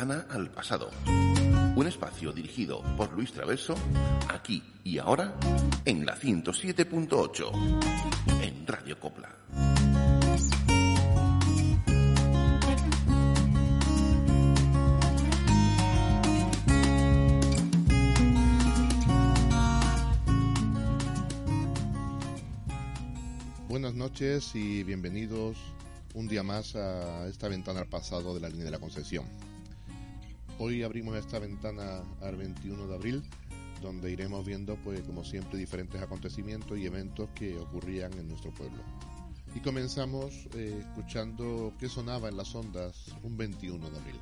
al pasado. Un espacio dirigido por Luis Traverso, aquí y ahora, en la 107.8, en Radio Copla. Buenas noches y bienvenidos un día más a esta ventana al pasado de la línea de la Concepción. Hoy abrimos esta ventana al 21 de abril, donde iremos viendo, pues como siempre, diferentes acontecimientos y eventos que ocurrían en nuestro pueblo. Y comenzamos eh, escuchando qué sonaba en las ondas un 21 de abril.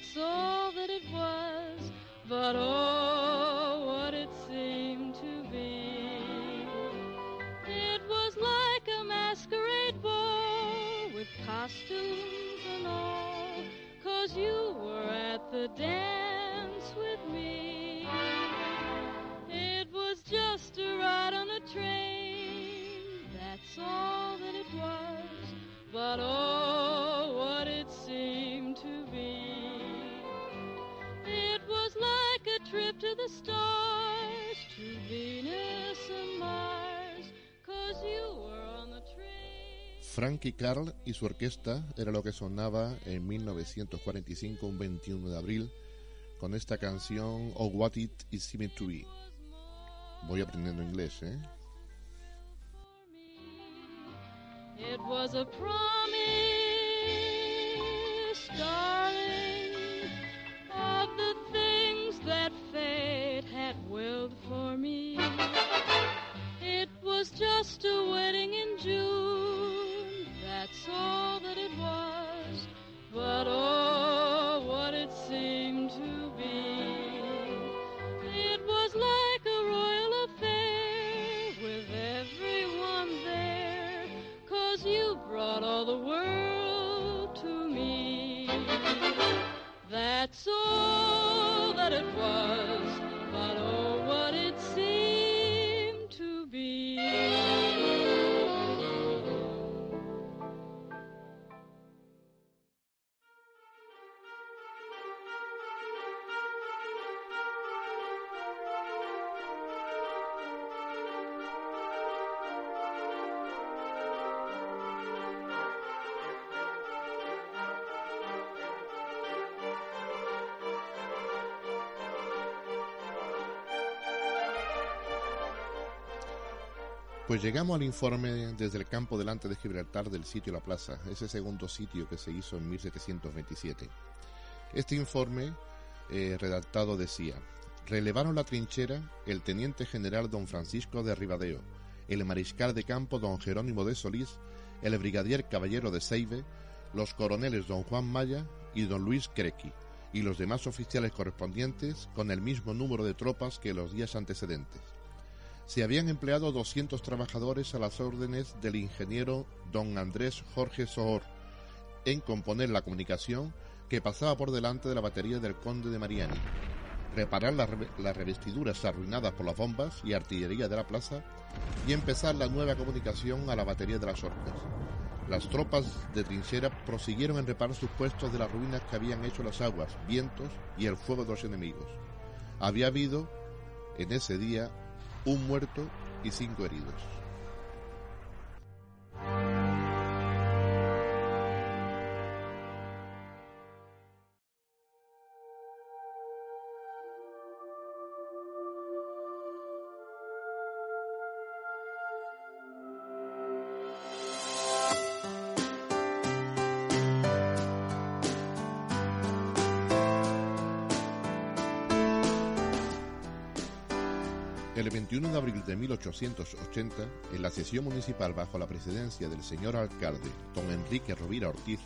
That's all that it was. But oh, what it seemed to be. It was like a masquerade ball with costumes and all, cause you were at the dance the stars, to Venus and Mars, cause you were on the train. Frankie Carl y su orquesta era lo que sonaba en 1945, un 21 de abril, con esta canción Oh What It Is Seeming to Be. Voy aprendiendo inglés, ¿eh? It was a promise, willed for me. It was just a wedding in June, that's all that it was. But oh, what it seemed to be. It was like a royal affair with everyone there. Cause you brought all the world to me. That's all that it was. To Pues llegamos al informe desde el campo delante de Gibraltar del sitio La Plaza, ese segundo sitio que se hizo en 1727. Este informe eh, redactado decía, relevaron la trinchera el teniente general don Francisco de Ribadeo, el mariscal de campo don Jerónimo de Solís, el brigadier caballero de Seive, los coroneles don Juan Maya y don Luis Crequi, y los demás oficiales correspondientes con el mismo número de tropas que los días antecedentes. Se habían empleado 200 trabajadores a las órdenes del ingeniero don Andrés Jorge Sohor en componer la comunicación que pasaba por delante de la batería del conde de Mariani, reparar las, revestiduras arruinadas por las bombas y artillería de la plaza y empezar la nueva comunicación a la batería de las orcas. Las tropas de trinchera prosiguieron en reparar sus puestos de las ruinas que habían hecho las aguas, vientos y el fuego de los enemigos. Había habido en ese día un muerto y cinco heridos. El 21 de abril de 1880, en la sesión municipal bajo la presidencia del señor alcalde don Enrique Rovira Ortiz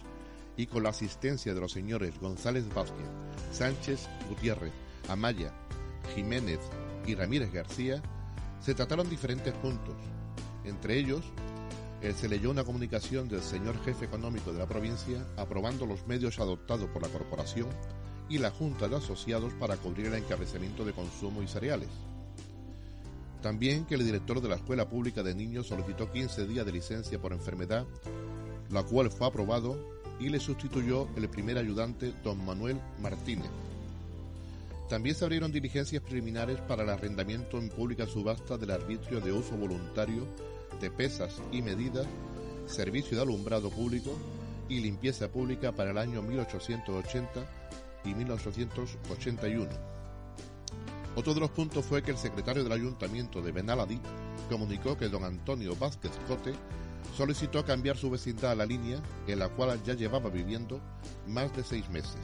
y con la asistencia de los señores González Vázquez, Sánchez Gutiérrez, Amaya, Jiménez y Ramírez García, se trataron diferentes puntos. Entre ellos, eh, se leyó una comunicación del señor jefe económico de la provincia aprobando los medios adoptados por la corporación y la Junta de Asociados para cubrir el encarecimiento de consumo y cereales. También que el director de la Escuela Pública de Niños solicitó 15 días de licencia por enfermedad, la cual fue aprobado y le sustituyó el primer ayudante, don Manuel Martínez. También se abrieron diligencias preliminares para el arrendamiento en pública subasta del arbitrio de uso voluntario de pesas y medidas, servicio de alumbrado público y limpieza pública para el año 1880 y 1881 otro de los puntos fue que el secretario del ayuntamiento de Benaladí comunicó que don Antonio Vázquez Cote solicitó cambiar su vecindad a la línea en la cual ya llevaba viviendo más de seis meses.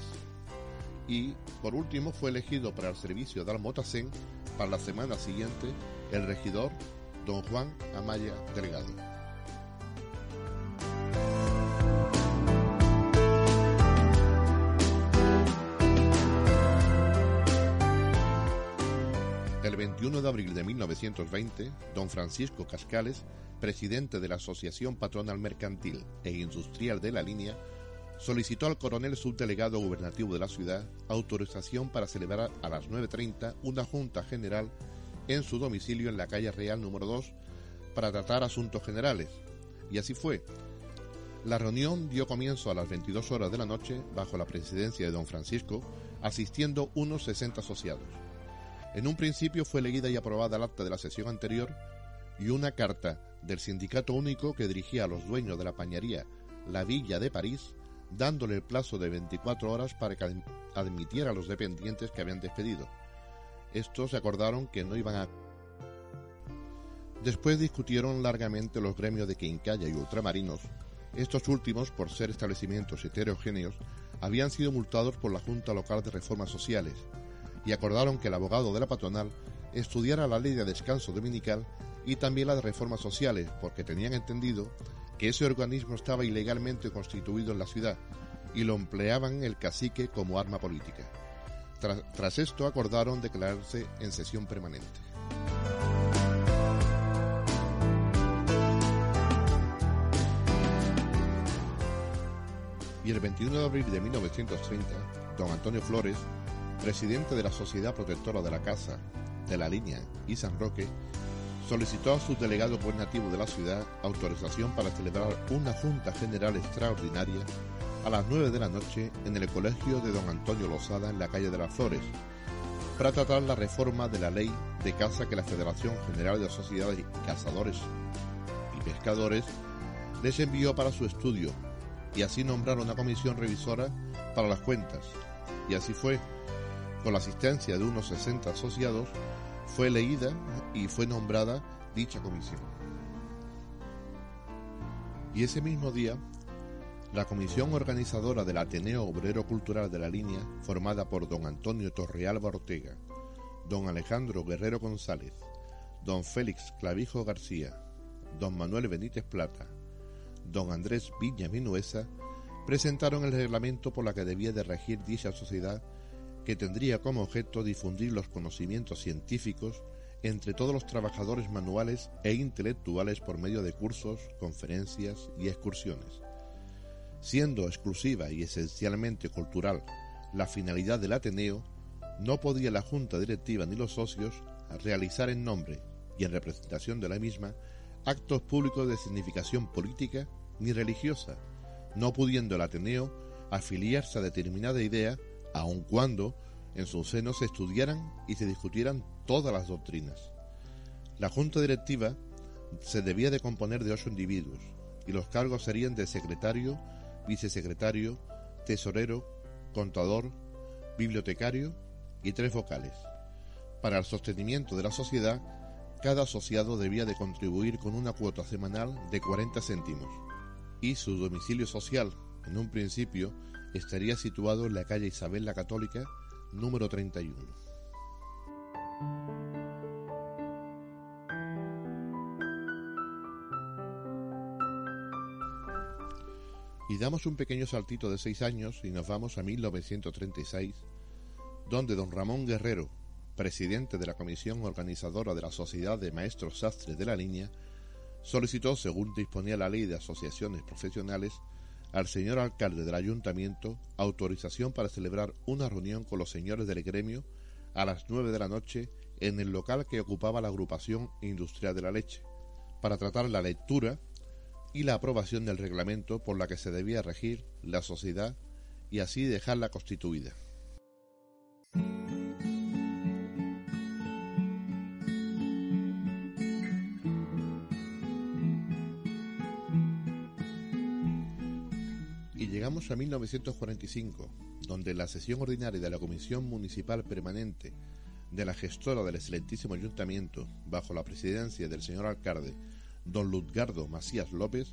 Y, por último, fue elegido para el servicio de Almotacén para la semana siguiente el regidor don Juan Amaya Delgado. 21 de abril de 1920, don Francisco Cascales, presidente de la Asociación Patronal Mercantil e Industrial de la Línea, solicitó al coronel subdelegado gubernativo de la ciudad autorización para celebrar a las 9.30 una junta general en su domicilio en la calle Real número 2 para tratar asuntos generales. Y así fue. La reunión dio comienzo a las 22 horas de la noche bajo la presidencia de don Francisco, asistiendo unos 60 asociados. En un principio fue leída y aprobada el acta de la sesión anterior y una carta del Sindicato Único que dirigía a los dueños de la pañería La Villa de París, dándole el plazo de 24 horas para que admitiera a los dependientes que habían despedido. Estos acordaron que no iban a... Después discutieron largamente los gremios de Quincalla y Ultramarinos. Estos últimos, por ser establecimientos heterogéneos, habían sido multados por la Junta Local de Reformas Sociales y acordaron que el abogado de la patronal estudiara la ley de descanso dominical y también la de reformas sociales, porque tenían entendido que ese organismo estaba ilegalmente constituido en la ciudad y lo empleaban el cacique como arma política. Tras, esto acordaron declararse en sesión permanente. Y el 21 de abril de 1930, don Antonio Flores presidente de la Sociedad Protectora de la Casa, de la Línea y San Roque, solicitó a su delegado gobernativo de la ciudad autorización para celebrar una Junta General Extraordinaria a las 9 de la noche en el colegio de don Antonio Lozada en la calle de las Flores, para tratar la reforma de la ley de caza que la Federación General de Sociedades de Cazadores y Pescadores les envió para su estudio y así nombrar una comisión revisora para las cuentas. Y así fue, con la asistencia de unos 60 asociados, fue leída y fue nombrada dicha comisión. Y ese mismo día, la comisión organizadora del Ateneo Obrero Cultural de la Línea, formada por don Antonio Torrealba Ortega, don Alejandro Guerrero González, don Félix Clavijo García, don Manuel Benítez Plata, don Andrés Viña Minuesa, presentaron el reglamento por la que debía de regir dicha sociedad que tendría como objeto difundir los conocimientos científicos entre todos los trabajadores manuales e intelectuales por medio de cursos, conferencias y excursiones. Siendo exclusiva y esencialmente cultural la finalidad del Ateneo, no podía la Junta Directiva ni los socios realizar en nombre y en representación de la misma actos públicos de significación política ni religiosa, no pudiendo el Ateneo afiliarse a determinada idea, aun cuando en su seno se estudiaran y se discutieran todas las doctrinas. La Junta Directiva se debía de componer de ocho individuos y los cargos serían de secretario, vicesecretario, tesorero, contador, bibliotecario y tres vocales. Para el sostenimiento de la sociedad, cada asociado debía de contribuir con una cuota semanal de 40 céntimos y su domicilio social, en un principio, estaría situado en la calle Isabel la Católica, número 31. Y damos un pequeño saltito de seis años y nos vamos a 1936, donde don Ramón Guerrero, presidente de la comisión organizadora de la Sociedad de Maestros Sastres de la Línea, solicitó, según disponía la ley de asociaciones profesionales, al señor alcalde del ayuntamiento autorización para celebrar una reunión con los señores del gremio a las nueve de la noche en el local que ocupaba la agrupación industrial de la leche, para tratar la lectura y la aprobación del reglamento por la que se debía regir la sociedad y así dejarla constituida. A 1945, donde la sesión ordinaria de la Comisión Municipal Permanente de la gestora del excelentísimo ayuntamiento, bajo la presidencia del señor alcalde, don Luzgardo Macías López,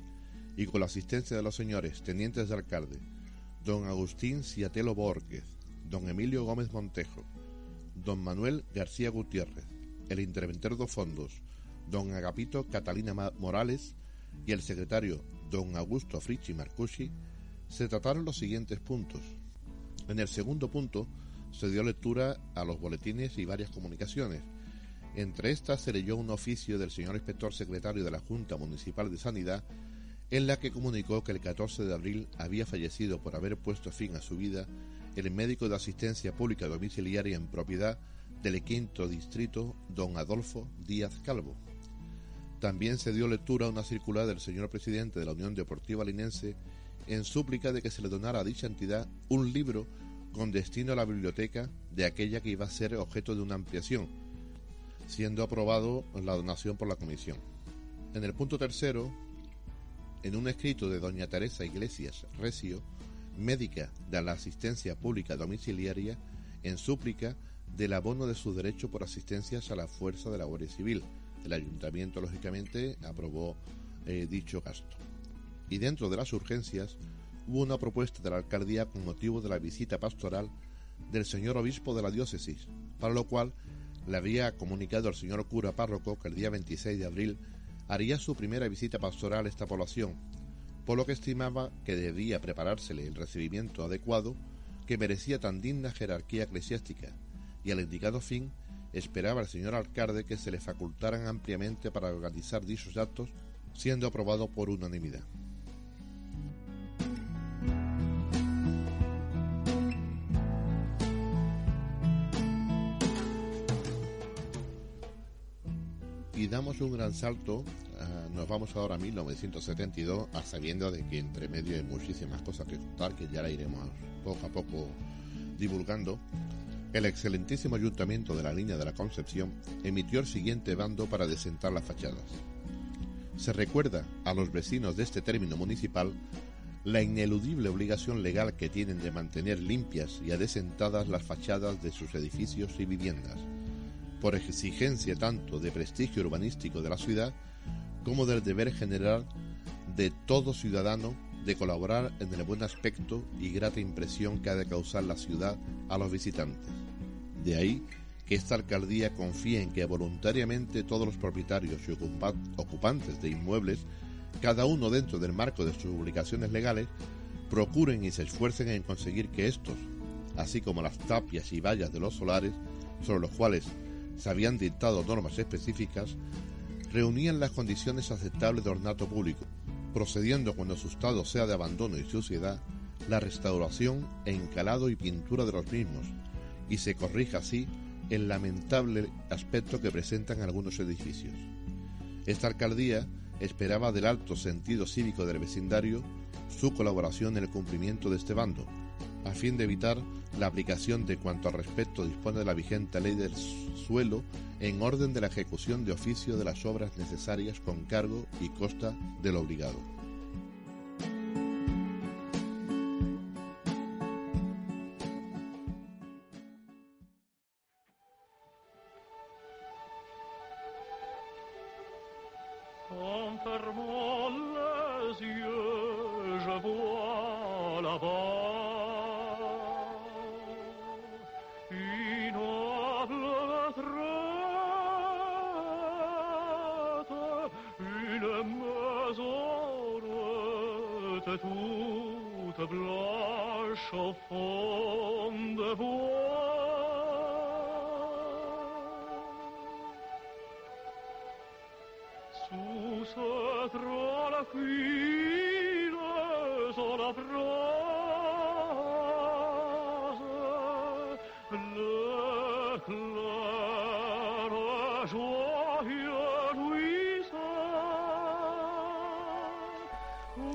y con la asistencia de los señores tenientes de alcalde, don Agustín Ciatelo Borges, don Emilio Gómez Montejo, don Manuel García Gutiérrez, el interventor de fondos, don Agapito Catalina Morales y el secretario don Augusto Frichi Marcucci, se trataron los siguientes puntos. En el segundo punto se dio lectura a los boletines y varias comunicaciones. Entre estas se leyó un oficio del señor inspector secretario de la Junta Municipal de Sanidad en la que comunicó que el 14 de abril había fallecido por haber puesto fin a su vida el médico de asistencia pública domiciliaria en propiedad del quinto distrito, don Adolfo Díaz Calvo. También se dio lectura a una circular del señor presidente de la Unión Deportiva Linense en súplica de que se le donara a dicha entidad un libro con destino a la biblioteca de aquella que iba a ser objeto de una ampliación, siendo aprobado la donación por la comisión. En el punto tercero, en un escrito de doña Teresa Iglesias Recio, médica de la asistencia pública domiciliaria, en súplica del abono de su derecho por asistencias a la fuerza de la Guardia Civil. El ayuntamiento, lógicamente, aprobó eh, dicho gasto y dentro de las urgencias hubo una propuesta de la alcaldía con motivo de la visita pastoral del señor obispo de la diócesis, para lo cual le había comunicado al señor cura párroco que el día 26 de abril haría su primera visita pastoral a esta población, por lo que estimaba que debía preparársele el recibimiento adecuado que merecía tan digna jerarquía eclesiástica, y al indicado fin esperaba al señor alcalde que se le facultaran ampliamente para organizar dichos actos, siendo aprobado por unanimidad. Damos un gran salto, ah, nos vamos ahora a 1972, a sabiendo de que entre medio hay muchísimas cosas que contar, que ya la iremos poco a poco divulgando. El excelentísimo ayuntamiento de la línea de la Concepción emitió el siguiente bando para desentar las fachadas. Se recuerda a los vecinos de este término municipal la ineludible obligación legal que tienen de mantener limpias y adesentadas las fachadas de sus edificios y viviendas por exigencia tanto de prestigio urbanístico de la ciudad como del deber general de todo ciudadano de colaborar en el buen aspecto y grata impresión que ha de causar la ciudad a los visitantes. De ahí que esta alcaldía confíe en que voluntariamente todos los propietarios y ocupantes de inmuebles, cada uno dentro del marco de sus obligaciones legales, procuren y se esfuercen en conseguir que estos, así como las tapias y vallas de los solares, sobre los cuales se habían dictado normas específicas, reunían las condiciones aceptables de ornato público, procediendo cuando su estado sea de abandono y suciedad, la restauración, encalado y pintura de los mismos, y se corrija así el lamentable aspecto que presentan algunos edificios. Esta alcaldía esperaba del alto sentido cívico del vecindario su colaboración en el cumplimiento de este bando, a fin de evitar la aplicación de cuanto al respecto dispone la vigente ley del suelo en orden de la ejecución de oficio de las obras necesarias con cargo y costa del obligado.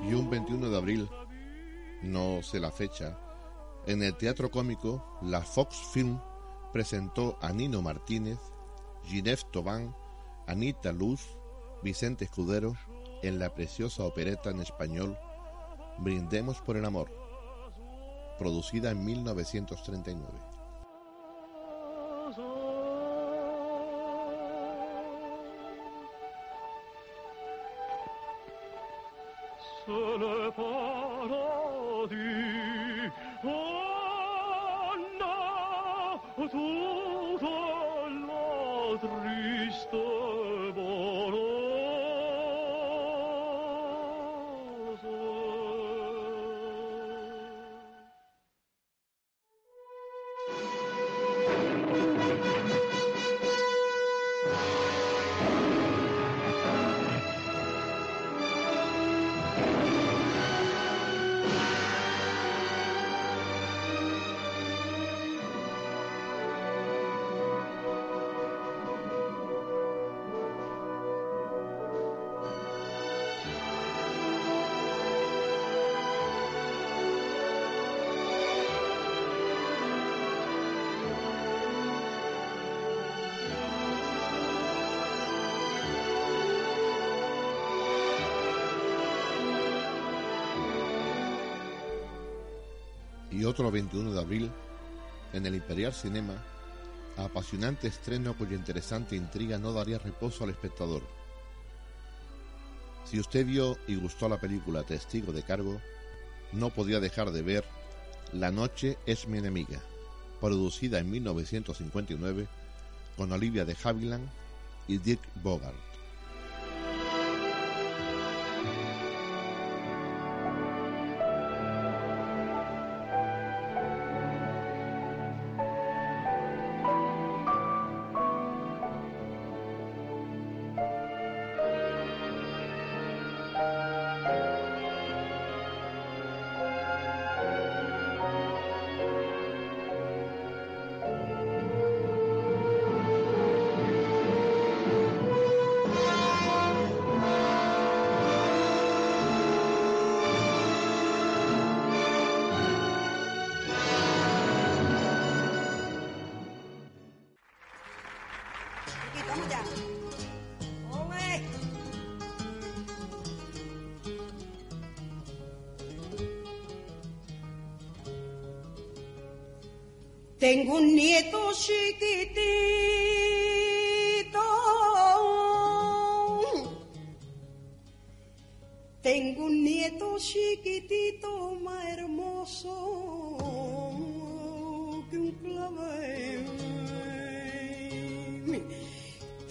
Y un 21 de abril, no sé la fecha, en el teatro cómico, la Fox Film presentó a Nino Martínez, Ginette Tobán, Anita Luz, Vicente Escudero en la preciosa opereta en español Brindemos por el Amor, producida en 1939. 破土 otro 21 de abril en el Imperial Cinema, apasionante estreno cuya interesante intriga no daría reposo al espectador. Si usted vio y gustó la película Testigo de Cargo, no podía dejar de ver La noche es mi enemiga, producida en 1959 con Olivia de Havilland y Dick Bogart. Tengo un nieto chiquitito. Tengo un nieto chiquitito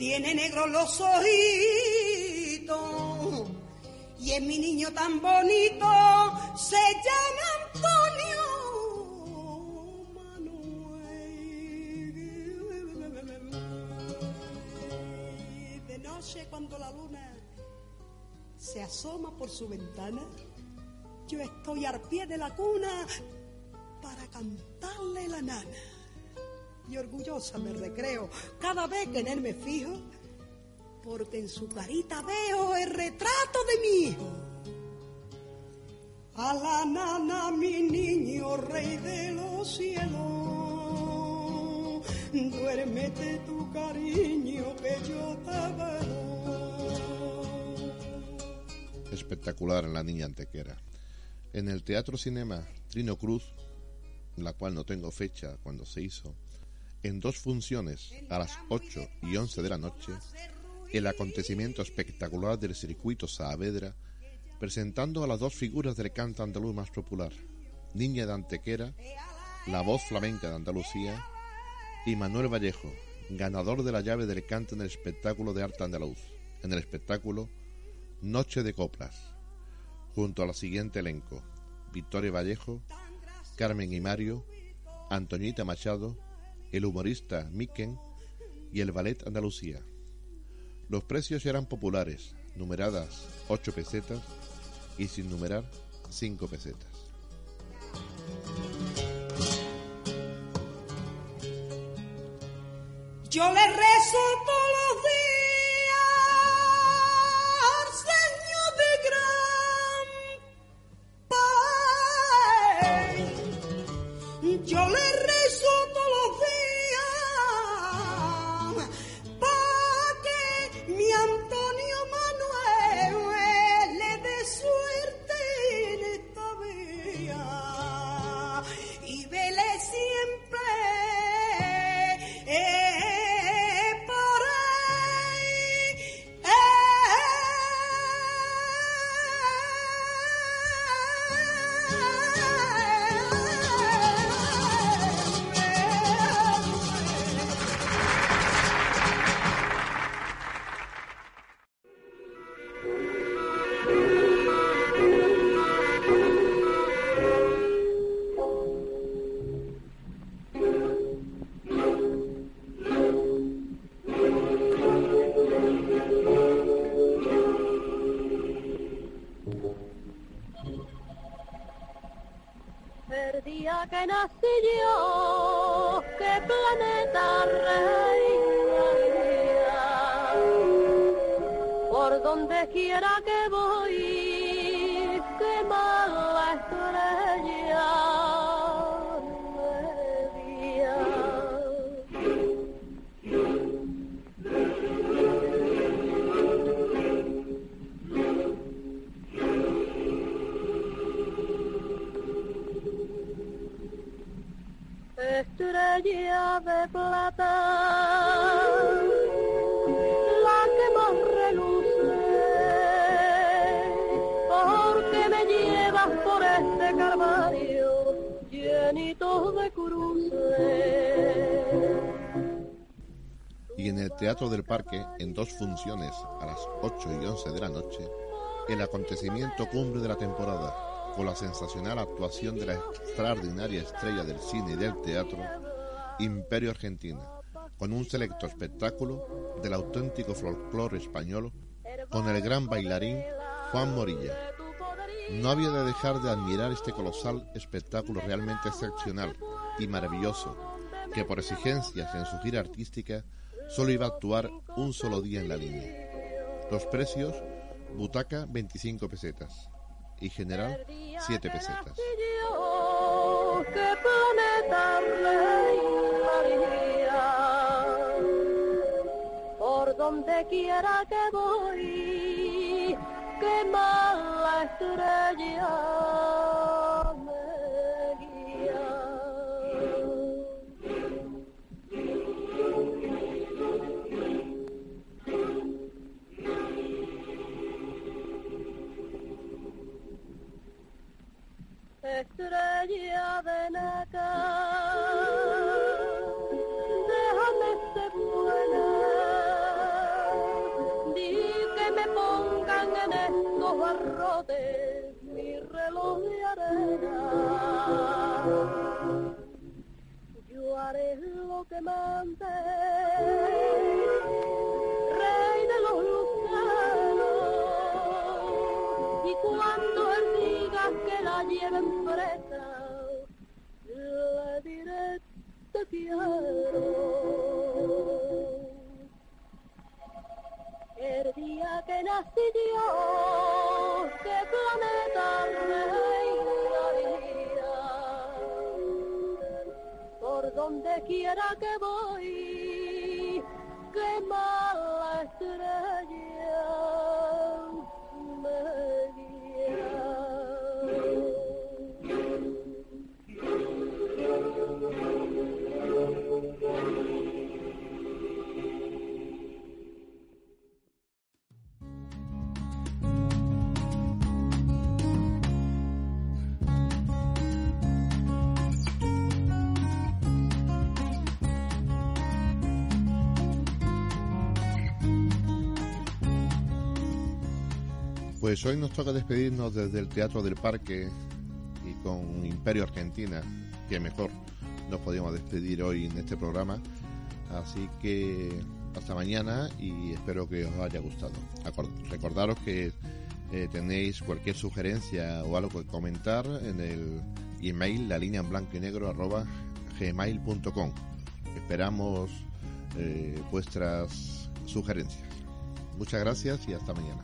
tiene negros los ojitos. Y es mi niño tan bonito, se llama Antonio Manuel. De noche cuando la luna se asoma por su ventana, yo estoy al pie de la cuna para cantarle la nana. Y orgullosa me recreo cada vez que en él me fijo, porque en su carita veo el retrato de mi hijo. A la nana, mi niño, rey de los cielos, duérmete tu cariño que yo te veo. Espectacular en La Niña Antequera. En el Teatro Cinema Trino Cruz, la cual no tengo fecha cuando se hizo, en dos funciones a las 8 y 11 de la noche, el acontecimiento espectacular del circuito Saavedra, presentando a las dos figuras del canto andaluz más popular, Niña de Antequera, la voz flamenca de Andalucía, y Manuel Vallejo, ganador de la llave del canto en el espectáculo de arte andaluz, en el espectáculo Noche de Coplas, junto a la siguiente elenco, Victoria Vallejo, Carmen y Mario, Antoñita Machado, el humorista Miquel y el ballet Andalucía. Los precios eran populares, numeradas 8 pesetas y sin numerar 5 pesetas. Yo le rezo El día que nací yo, qué planeta reinaría. Por donde quiera que voy, Estrella de plata, la que más reluce, porque me llevas por este calvario llenito de cruces. Y en el Teatro del Parque, en dos funciones a las 8 y 11 de la noche, el acontecimiento cumbre de la temporada, con la sensacional actuación de la extraordinaria estrella del cine y del teatro, Imperio Argentina, con un selecto espectáculo del auténtico folclore español, con el gran bailarín Juan Morilla. No había de dejar de admirar este colosal espectáculo realmente excepcional y maravilloso, que por exigencias en su gira artística solo iba a actuar un solo día en la línea. Los precios, butaca 25 pesetas y general 7 pesetas. Donde quiera que voy, qué mala estrella lo quiera que voy, Pues hoy nos toca despedirnos desde el Teatro del Parque y con Imperio Argentina, que mejor nos podíamos despedir hoy en este programa. Así que hasta mañana y espero que os haya gustado. Recordaros que eh, tenéis cualquier sugerencia o algo que comentar en el email la línea en blanco y negro arroba gmail.com. Esperamos eh, vuestras sugerencias. Muchas gracias y hasta mañana.